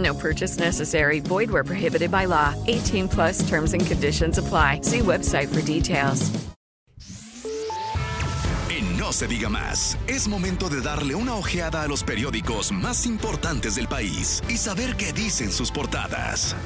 No purchase necessary. Void where prohibited by law. 18 plus terms and conditions apply. See website for details. En No se diga más, es momento de darle una ojeada a los periódicos más importantes del país y saber qué dicen sus portadas.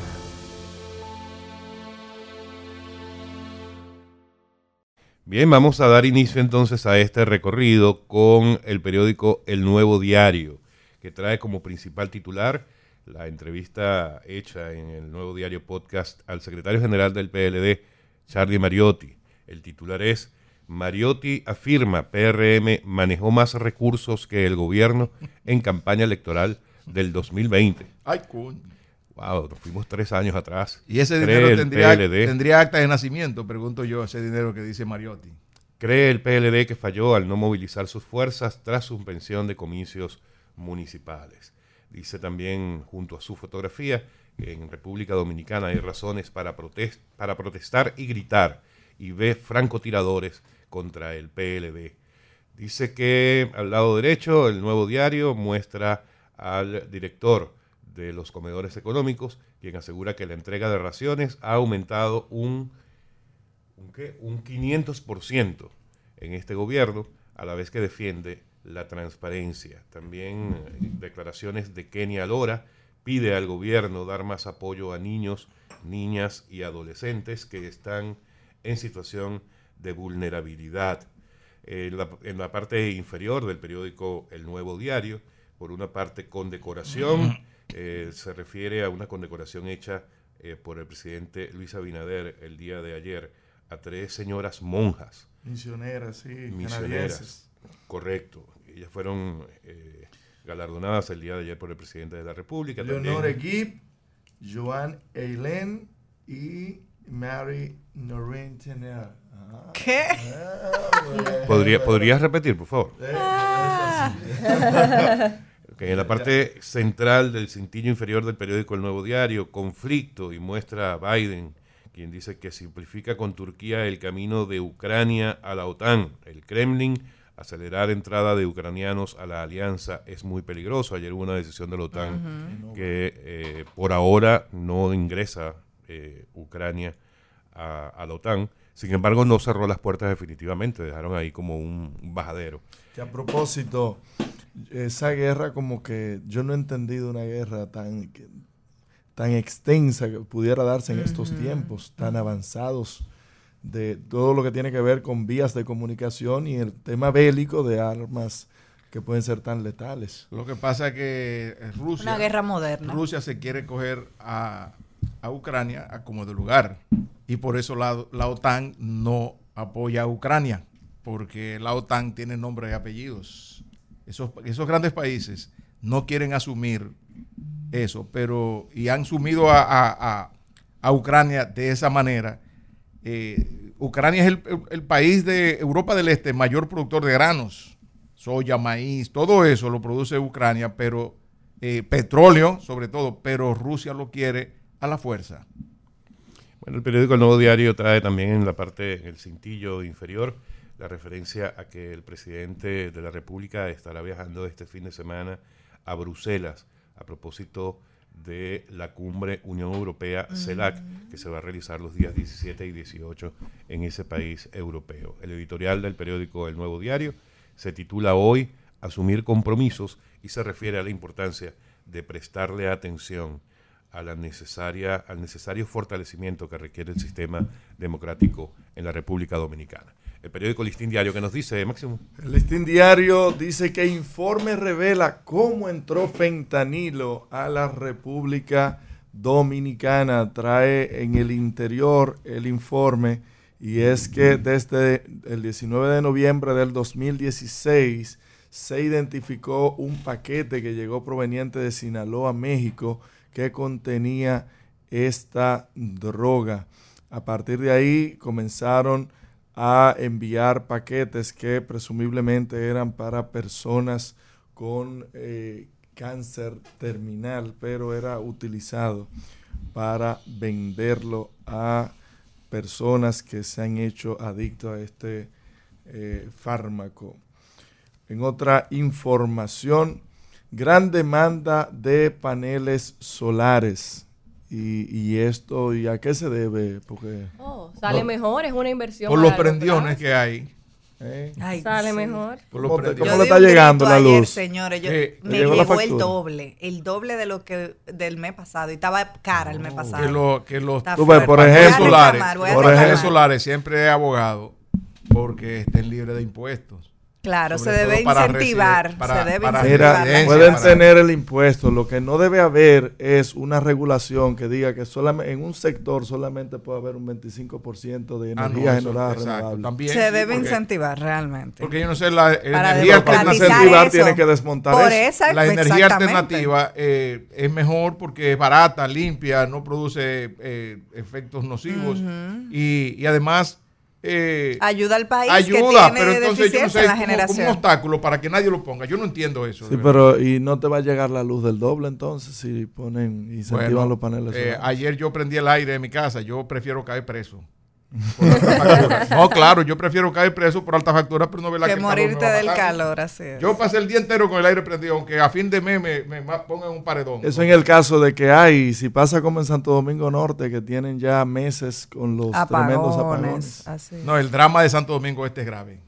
Bien, vamos a dar inicio entonces a este recorrido con el periódico El Nuevo Diario, que trae como principal titular la entrevista hecha en el Nuevo Diario Podcast al secretario general del PLD, Charlie Mariotti. El titular es Mariotti afirma PRM manejó más recursos que el gobierno en campaña electoral del 2020. Ay, coño. Wow, nos fuimos tres años atrás. Y ese ¿Cree dinero tendría, tendría acta de nacimiento, pregunto yo, ese dinero que dice Mariotti. ¿Cree el PLD que falló al no movilizar sus fuerzas tras suspensión de comicios municipales? Dice también, junto a su fotografía, en República Dominicana hay razones para, protest- para protestar y gritar y ve francotiradores contra el PLD. Dice que al lado derecho, el nuevo diario muestra al director de los comedores económicos, quien asegura que la entrega de raciones ha aumentado un ¿un qué? un 500% en este gobierno, a la vez que defiende la transparencia. También eh, declaraciones de Kenia Lora pide al gobierno dar más apoyo a niños, niñas y adolescentes que están en situación de vulnerabilidad. En la, en la parte inferior del periódico El Nuevo Diario, por una parte condecoración, eh, se refiere a una condecoración hecha eh, por el presidente Luis Abinader el día de ayer a tres señoras monjas Misioneras, sí, misioneras. Correcto. Ellas fueron eh, galardonadas el día de ayer por el presidente de la República. Leonore Gibb, Joan Eileen y Mary Noreen Tener. Ah, ¿Qué? ah, bueno. ¿Podría, ¿Podrías repetir, por favor? Eh, Ah. En la parte central del cintillo inferior del periódico El Nuevo Diario, conflicto y muestra a Biden, quien dice que simplifica con Turquía el camino de Ucrania a la OTAN. El Kremlin, acelerar entrada de ucranianos a la alianza es muy peligroso. Ayer hubo una decisión de la OTAN que eh, por ahora no ingresa eh, Ucrania a, a la OTAN. Sin embargo, no cerró las puertas definitivamente, dejaron ahí como un bajadero. Que a propósito, esa guerra como que yo no he entendido una guerra tan, que- tan extensa que pudiera darse en estos tiempos, tan avanzados, de todo lo que tiene que ver con vías de comunicación y el tema bélico de armas que pueden ser tan letales. Lo que pasa es que eh, Rusia, Una guerra moderna. Rusia se quiere coger a, a Ucrania a como de lugar. Y por eso la, la OTAN no apoya a Ucrania, porque la OTAN tiene nombres y apellidos. Esos, esos grandes países no quieren asumir eso, pero y han sumido a, a- a- a Ucrania de esa manera. Eh, Ucrania es el, país de Europa del Este mayor productor de granos, soya, maíz, todo eso lo produce Ucrania, pero eh, petróleo sobre todo, pero Rusia lo quiere a la fuerza. Bueno, el periódico El Nuevo Diario trae también en la parte, en el cintillo inferior, la referencia a que el presidente de la República estará viajando este fin de semana a Bruselas a propósito de la cumbre Unión Europea CELAC que se va a realizar los días 17 y 18 en ese país europeo. El editorial del periódico El Nuevo Diario se titula hoy Asumir compromisos y se refiere a la importancia de prestarle atención a la necesaria, al necesario fortalecimiento que requiere el sistema democrático en la República Dominicana. El periódico Listín Diario, que nos dice, Máximo. El Listín Diario dice que informe revela cómo entró fentanilo a la República Dominicana. Trae en el interior el informe y es que desde el 19 de noviembre del 2016 se identificó un paquete que llegó proveniente de Sinaloa, México, que contenía esta droga. A partir de ahí comenzaron a enviar paquetes que presumiblemente eran para personas con eh, cáncer terminal, pero era utilizado para venderlo a personas que se han hecho adictos a este eh, fármaco. En otra información, gran demanda de paneles solares. Y, esto, ¿y a qué se debe? Porque oh, sale mejor, es una inversión. Por los prendiones que hay. ¿Eh? sale mejor. ¿Cómo, le está llegando la luz? señores, yo, me llegó, el doble, el doble de lo que del mes pasado y estaba cara el mes pasado. Que, lo, que los por ejemplo, solares, por ejemplo, solares siempre he abogado porque estén libres de impuestos. Claro, se debe incentivar. se debe incentivar. pueden tener el impuesto. Lo que no debe haber es una regulación que diga que solamente en un sector solamente puede haber un 25% de ah, energía generada renovable. se debe incentivar realmente. Porque yo no sé, la energía alternativa tiene que desmontar eso. la energía alternativa eh, es mejor porque es barata, limpia, no produce eh, efectos nocivos y, y además eh, ayuda al país ayuda, que tiene pero entonces yo no sé, en la generación. Como un obstáculo para que nadie lo ponga. Yo no entiendo eso. Sí, pero y no te va a llegar la luz del doble entonces si ponen incentivan los paneles. Eh, ayer yo prendí el aire de mi casa. Yo prefiero caer preso. No, claro, yo prefiero caer preso por alta factura, pero no ver la que, que morirte del calor, así Yo pasé el día entero con el aire prendido, aunque a fin de mes me, me, pongan un paredón. Eso en el caso de que hay, si pasa como en Santo Domingo Norte, que tienen ya meses con los tremendos apagones. No, el drama de Santo Domingo este es grave.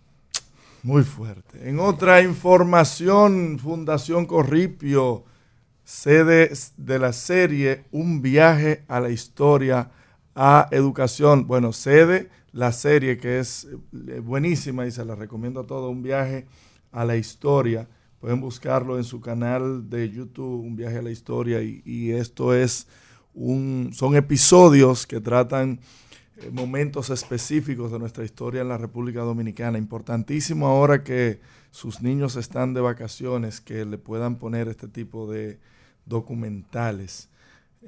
Muy fuerte. En otra información, Fundación Corripio, sede de la serie Un viaje a la historia a educación. Bueno, cede la serie que es eh, buenísima y se la recomiendo a todos, un viaje a la historia. Pueden buscarlo en su canal de YouTube, un viaje a la historia, y, esto es un, son episodios que tratan eh, momentos específicos de nuestra historia en la República Dominicana. Importantísimo ahora que sus niños están de vacaciones, que le puedan poner este tipo de documentales.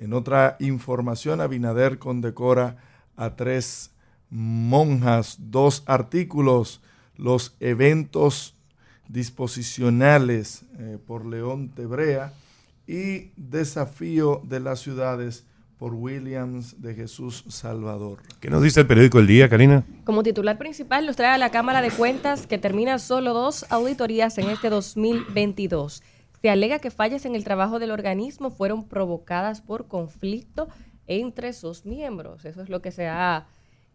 En otra información, Abinader condecora a tres monjas, dos artículos, los eventos disposicionales eh, por León Tebrea y desafío de las ciudades por Williams de Jesús Salvador. ¿Qué nos dice el periódico El Día, Karina? Como titular principal nos trae a la Cámara de Cuentas que termina solo dos auditorías en este 2022. Se alega que fallas en el trabajo del organismo fueron provocadas por conflicto entre sus miembros. Eso es lo que se ha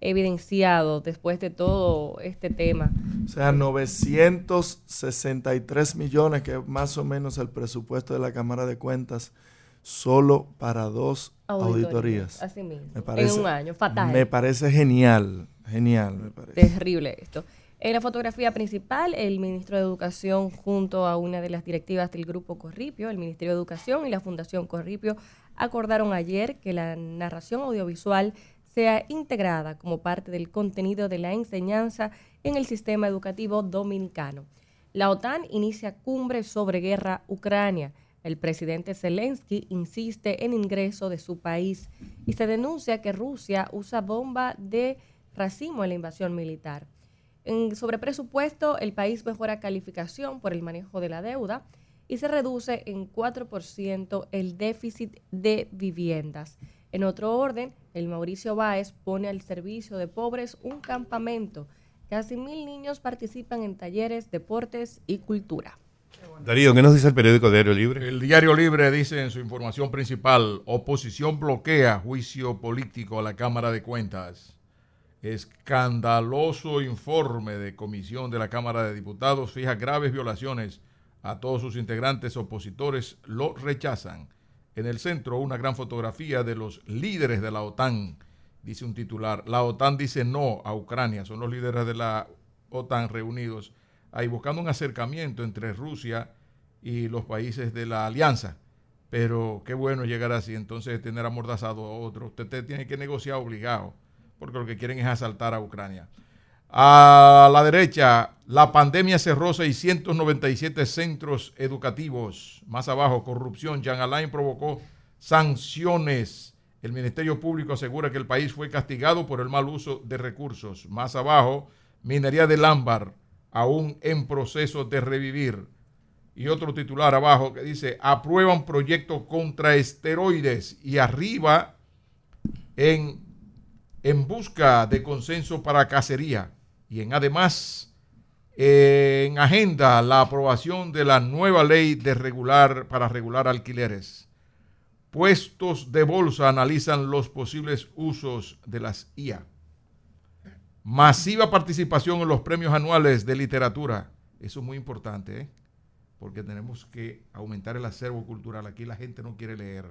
evidenciado después de todo este tema. O sea, 963 millones, que es más o menos el presupuesto de la Cámara de Cuentas, solo para dos auditorías. Así mismo. en un año, fatal. Me parece genial, genial, me parece. Terrible esto. En la fotografía principal, el ministro de Educación junto a una de las directivas del Grupo Corripio, el Ministerio de Educación y la Fundación Corripio, acordaron ayer que la narración audiovisual sea integrada como parte del contenido de la enseñanza en el sistema educativo dominicano. La OTAN inicia cumbre sobre guerra Ucrania. El presidente Zelensky insiste en ingreso de su país y se denuncia que Rusia usa bomba de racimo en la invasión militar. En, sobre presupuesto, el país mejora calificación por el manejo de la deuda y se reduce en 4% el déficit de viviendas. En otro orden, el Mauricio Báez pone al servicio de pobres un campamento. Casi mil niños participan en talleres, deportes y cultura. Darío, ¿qué nos dice el periódico Diario Libre? El Diario Libre dice en su información principal, oposición bloquea juicio político a la Cámara de Cuentas. Escandaloso informe de comisión de la Cámara de Diputados fija graves violaciones a todos sus integrantes opositores, lo rechazan. En el centro, una gran fotografía de los líderes de la OTAN, dice un titular. La OTAN dice no a Ucrania, son los líderes de la OTAN reunidos ahí buscando un acercamiento entre Rusia y los países de la alianza. Pero qué bueno llegar así, entonces tener amordazado a otro. Usted tiene que negociar obligado, porque lo que quieren es asaltar a Ucrania. A la derecha, la pandemia cerró 697 centros educativos. Más abajo, corrupción. Jean Alain provocó sanciones. El Ministerio Público asegura que el país fue castigado por el mal uso de recursos. Más abajo, minería del ámbar, aún en proceso de revivir. Y otro titular abajo que dice, aprueban proyecto contra esteroides. Y arriba, en, en busca de consenso para cacería y en además en agenda la aprobación de la nueva ley de regular para regular alquileres. Puestos de bolsa analizan los posibles usos de las IA. Masiva participación en los premios anuales de literatura. Eso es muy importante, ¿eh? porque tenemos que aumentar el acervo cultural. Aquí la gente no quiere leer.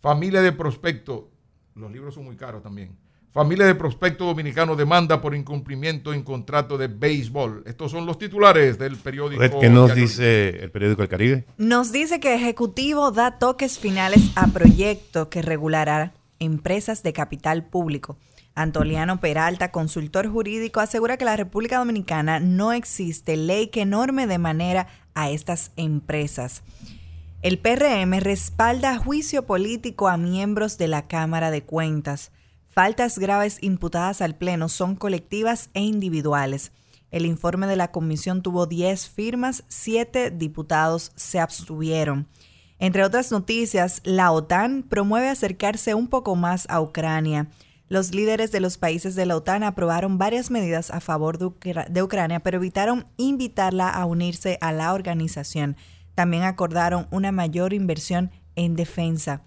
Familia de prospecto. Los libros son muy caros también. Familia de prospecto dominicano demanda por incumplimiento en contrato de béisbol. Estos son los titulares del periódico. ¿Qué nos dice el periódico El Caribe? Nos dice que Ejecutivo da toques finales a proyecto que regulará empresas de capital público. Antoliano Peralta, consultor jurídico, asegura que la República Dominicana no existe ley que norme de manera a estas empresas. El PRM respalda juicio político a miembros de la Cámara de Cuentas. Faltas graves imputadas al Pleno son colectivas e individuales. El informe de la comisión tuvo 10 firmas, 7 diputados se abstuvieron. Entre otras noticias, la OTAN promueve acercarse un poco más a Ucrania. Los líderes de los países de la OTAN aprobaron varias medidas a favor de, Ucrania, pero evitaron invitarla a unirse a la organización. También acordaron una mayor inversión en defensa.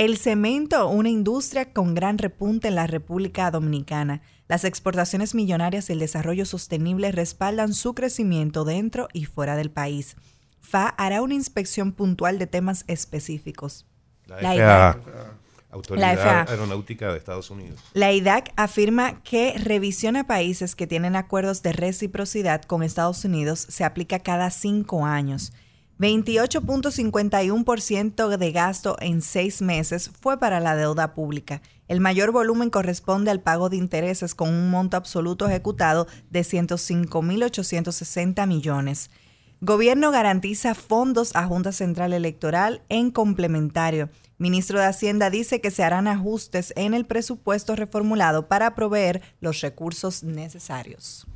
El cemento, una industria con gran repunte en la República Dominicana. Las exportaciones millonarias y el desarrollo sostenible respaldan su crecimiento dentro y fuera del país. FA hará una inspección puntual de temas específicos. La, IDAC, Autoridad Aeronáutica de Estados Unidos. La IDAC afirma que revisión a países que tienen acuerdos de reciprocidad con Estados Unidos se aplica cada cinco años. 28.51% de gasto en seis meses fue para la deuda pública. El mayor volumen corresponde al pago de intereses con un monto absoluto ejecutado de 105.860 millones. Gobierno garantiza fondos a Junta Central Electoral en complementario. Ministro de Hacienda dice que se harán ajustes en el presupuesto reformulado para proveer los recursos necesarios.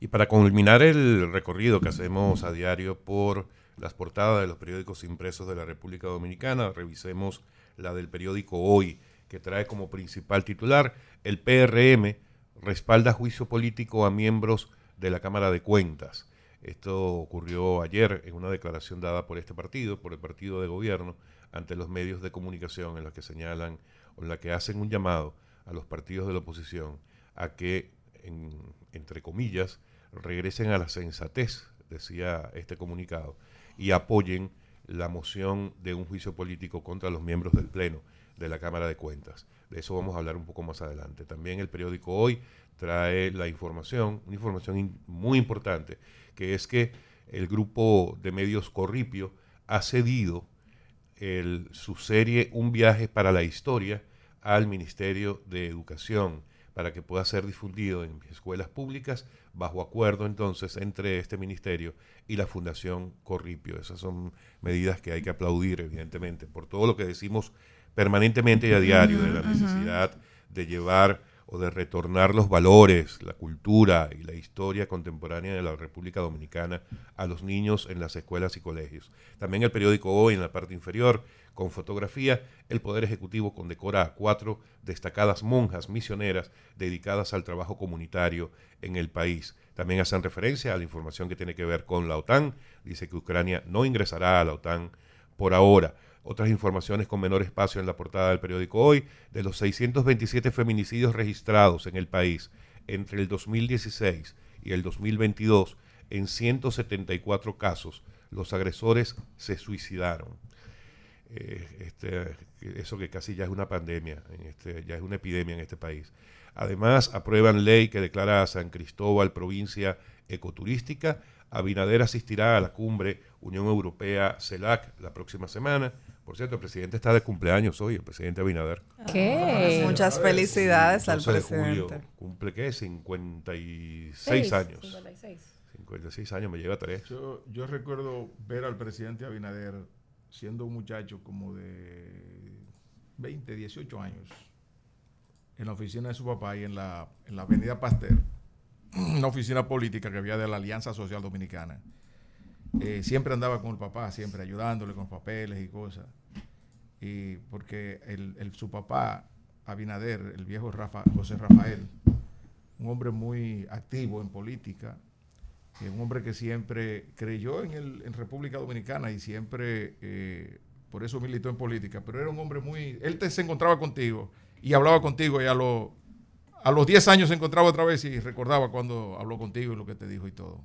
Y para culminar el recorrido que hacemos a diario por las portadas de los periódicos impresos de la República Dominicana. Revisemos la del periódico Hoy, que trae como principal titular el PRM respalda juicio político a miembros de la Cámara de Cuentas. Esto ocurrió ayer en una declaración dada por este partido, por el partido de gobierno, ante los medios de comunicación en los que señalan o en la que hacen un llamado a los partidos de la oposición a que, entre comillas, regresen a la sensatez, decía este comunicado, y apoyen la moción de un juicio político contra los miembros del Pleno de la Cámara de Cuentas. De eso vamos a hablar un poco más adelante. También el periódico Hoy trae la información, una información muy importante, que es que el grupo de medios Corripio ha cedido su serie Un viaje para la historia al Ministerio de Educación para que pueda ser difundido en escuelas públicas bajo acuerdo entonces entre este ministerio y la Fundación Corripio. Esas son medidas que hay que aplaudir, evidentemente, por todo lo que decimos permanentemente y a diario de la necesidad de llevar o de retornar los valores, la cultura y la historia contemporánea de la República Dominicana a los niños en las escuelas y colegios. También el periódico Hoy, en la parte inferior, con fotografía, el Poder Ejecutivo condecora a cuatro destacadas monjas misioneras dedicadas al trabajo comunitario en el país. También hacen referencia a la información que tiene que ver con la OTAN. Dice que Ucrania no ingresará a la OTAN por ahora. Otras informaciones con menor espacio en la portada del periódico Hoy, de los 627 feminicidios registrados en el país entre el 2016 y el 2022, en 174 casos los agresores se suicidaron. Eh, este, eso que casi ya es una pandemia, en este, ya es una epidemia en este país. Además, aprueban ley que declara a San Cristóbal provincia ecoturística. Abinader asistirá a la cumbre Unión Europea-CELAC la próxima semana. Por cierto, el presidente está de cumpleaños hoy, el presidente Abinader. ¿Qué? Muchas felicidades al 12 de julio. presidente. Cumple, ¿qué? 56 Seis, años. 56. 56 años, me lleva tres. Yo, yo recuerdo ver al presidente Abinader siendo un muchacho como de 20, 18 años en la oficina de su papá y en la, en la avenida Pasteur, una oficina política que había de la Alianza Social Dominicana. Eh, siempre andaba con el papá, siempre ayudándole con papeles y cosas. Y porque el, el- su papá, Abinader, el viejo José Rafael, un hombre muy activo en política, un hombre que siempre creyó en, el, en República Dominicana y siempre, eh, por eso militó en política, pero era un hombre muy... Él te, se encontraba contigo y hablaba contigo y a, lo- a los 10 años se encontraba otra vez y recordaba cuando habló contigo y lo que te dijo y todo.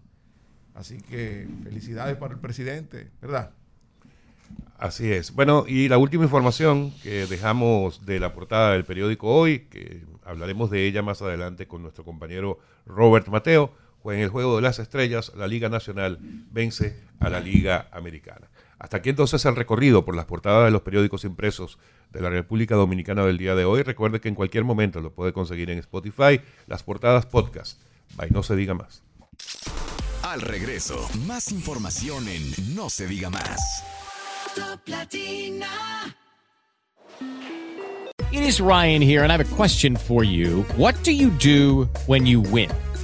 Así que felicidades para el presidente, ¿verdad? Así es. Bueno, y la última información que dejamos de la portada del periódico hoy, que hablaremos de ella más adelante con nuestro compañero Robert Mateo, en el Juego de las Estrellas, la Liga Nacional vence a la Liga Americana. Hasta aquí entonces el recorrido por las portadas de los periódicos impresos de la República Dominicana del día de hoy. Recuerde que en cualquier momento lo puede conseguir en Spotify, las portadas podcast. Bye, no se diga más. Al regreso, más información en No se diga más. It is Ryan here, and I have a question for you. What do you do when you win?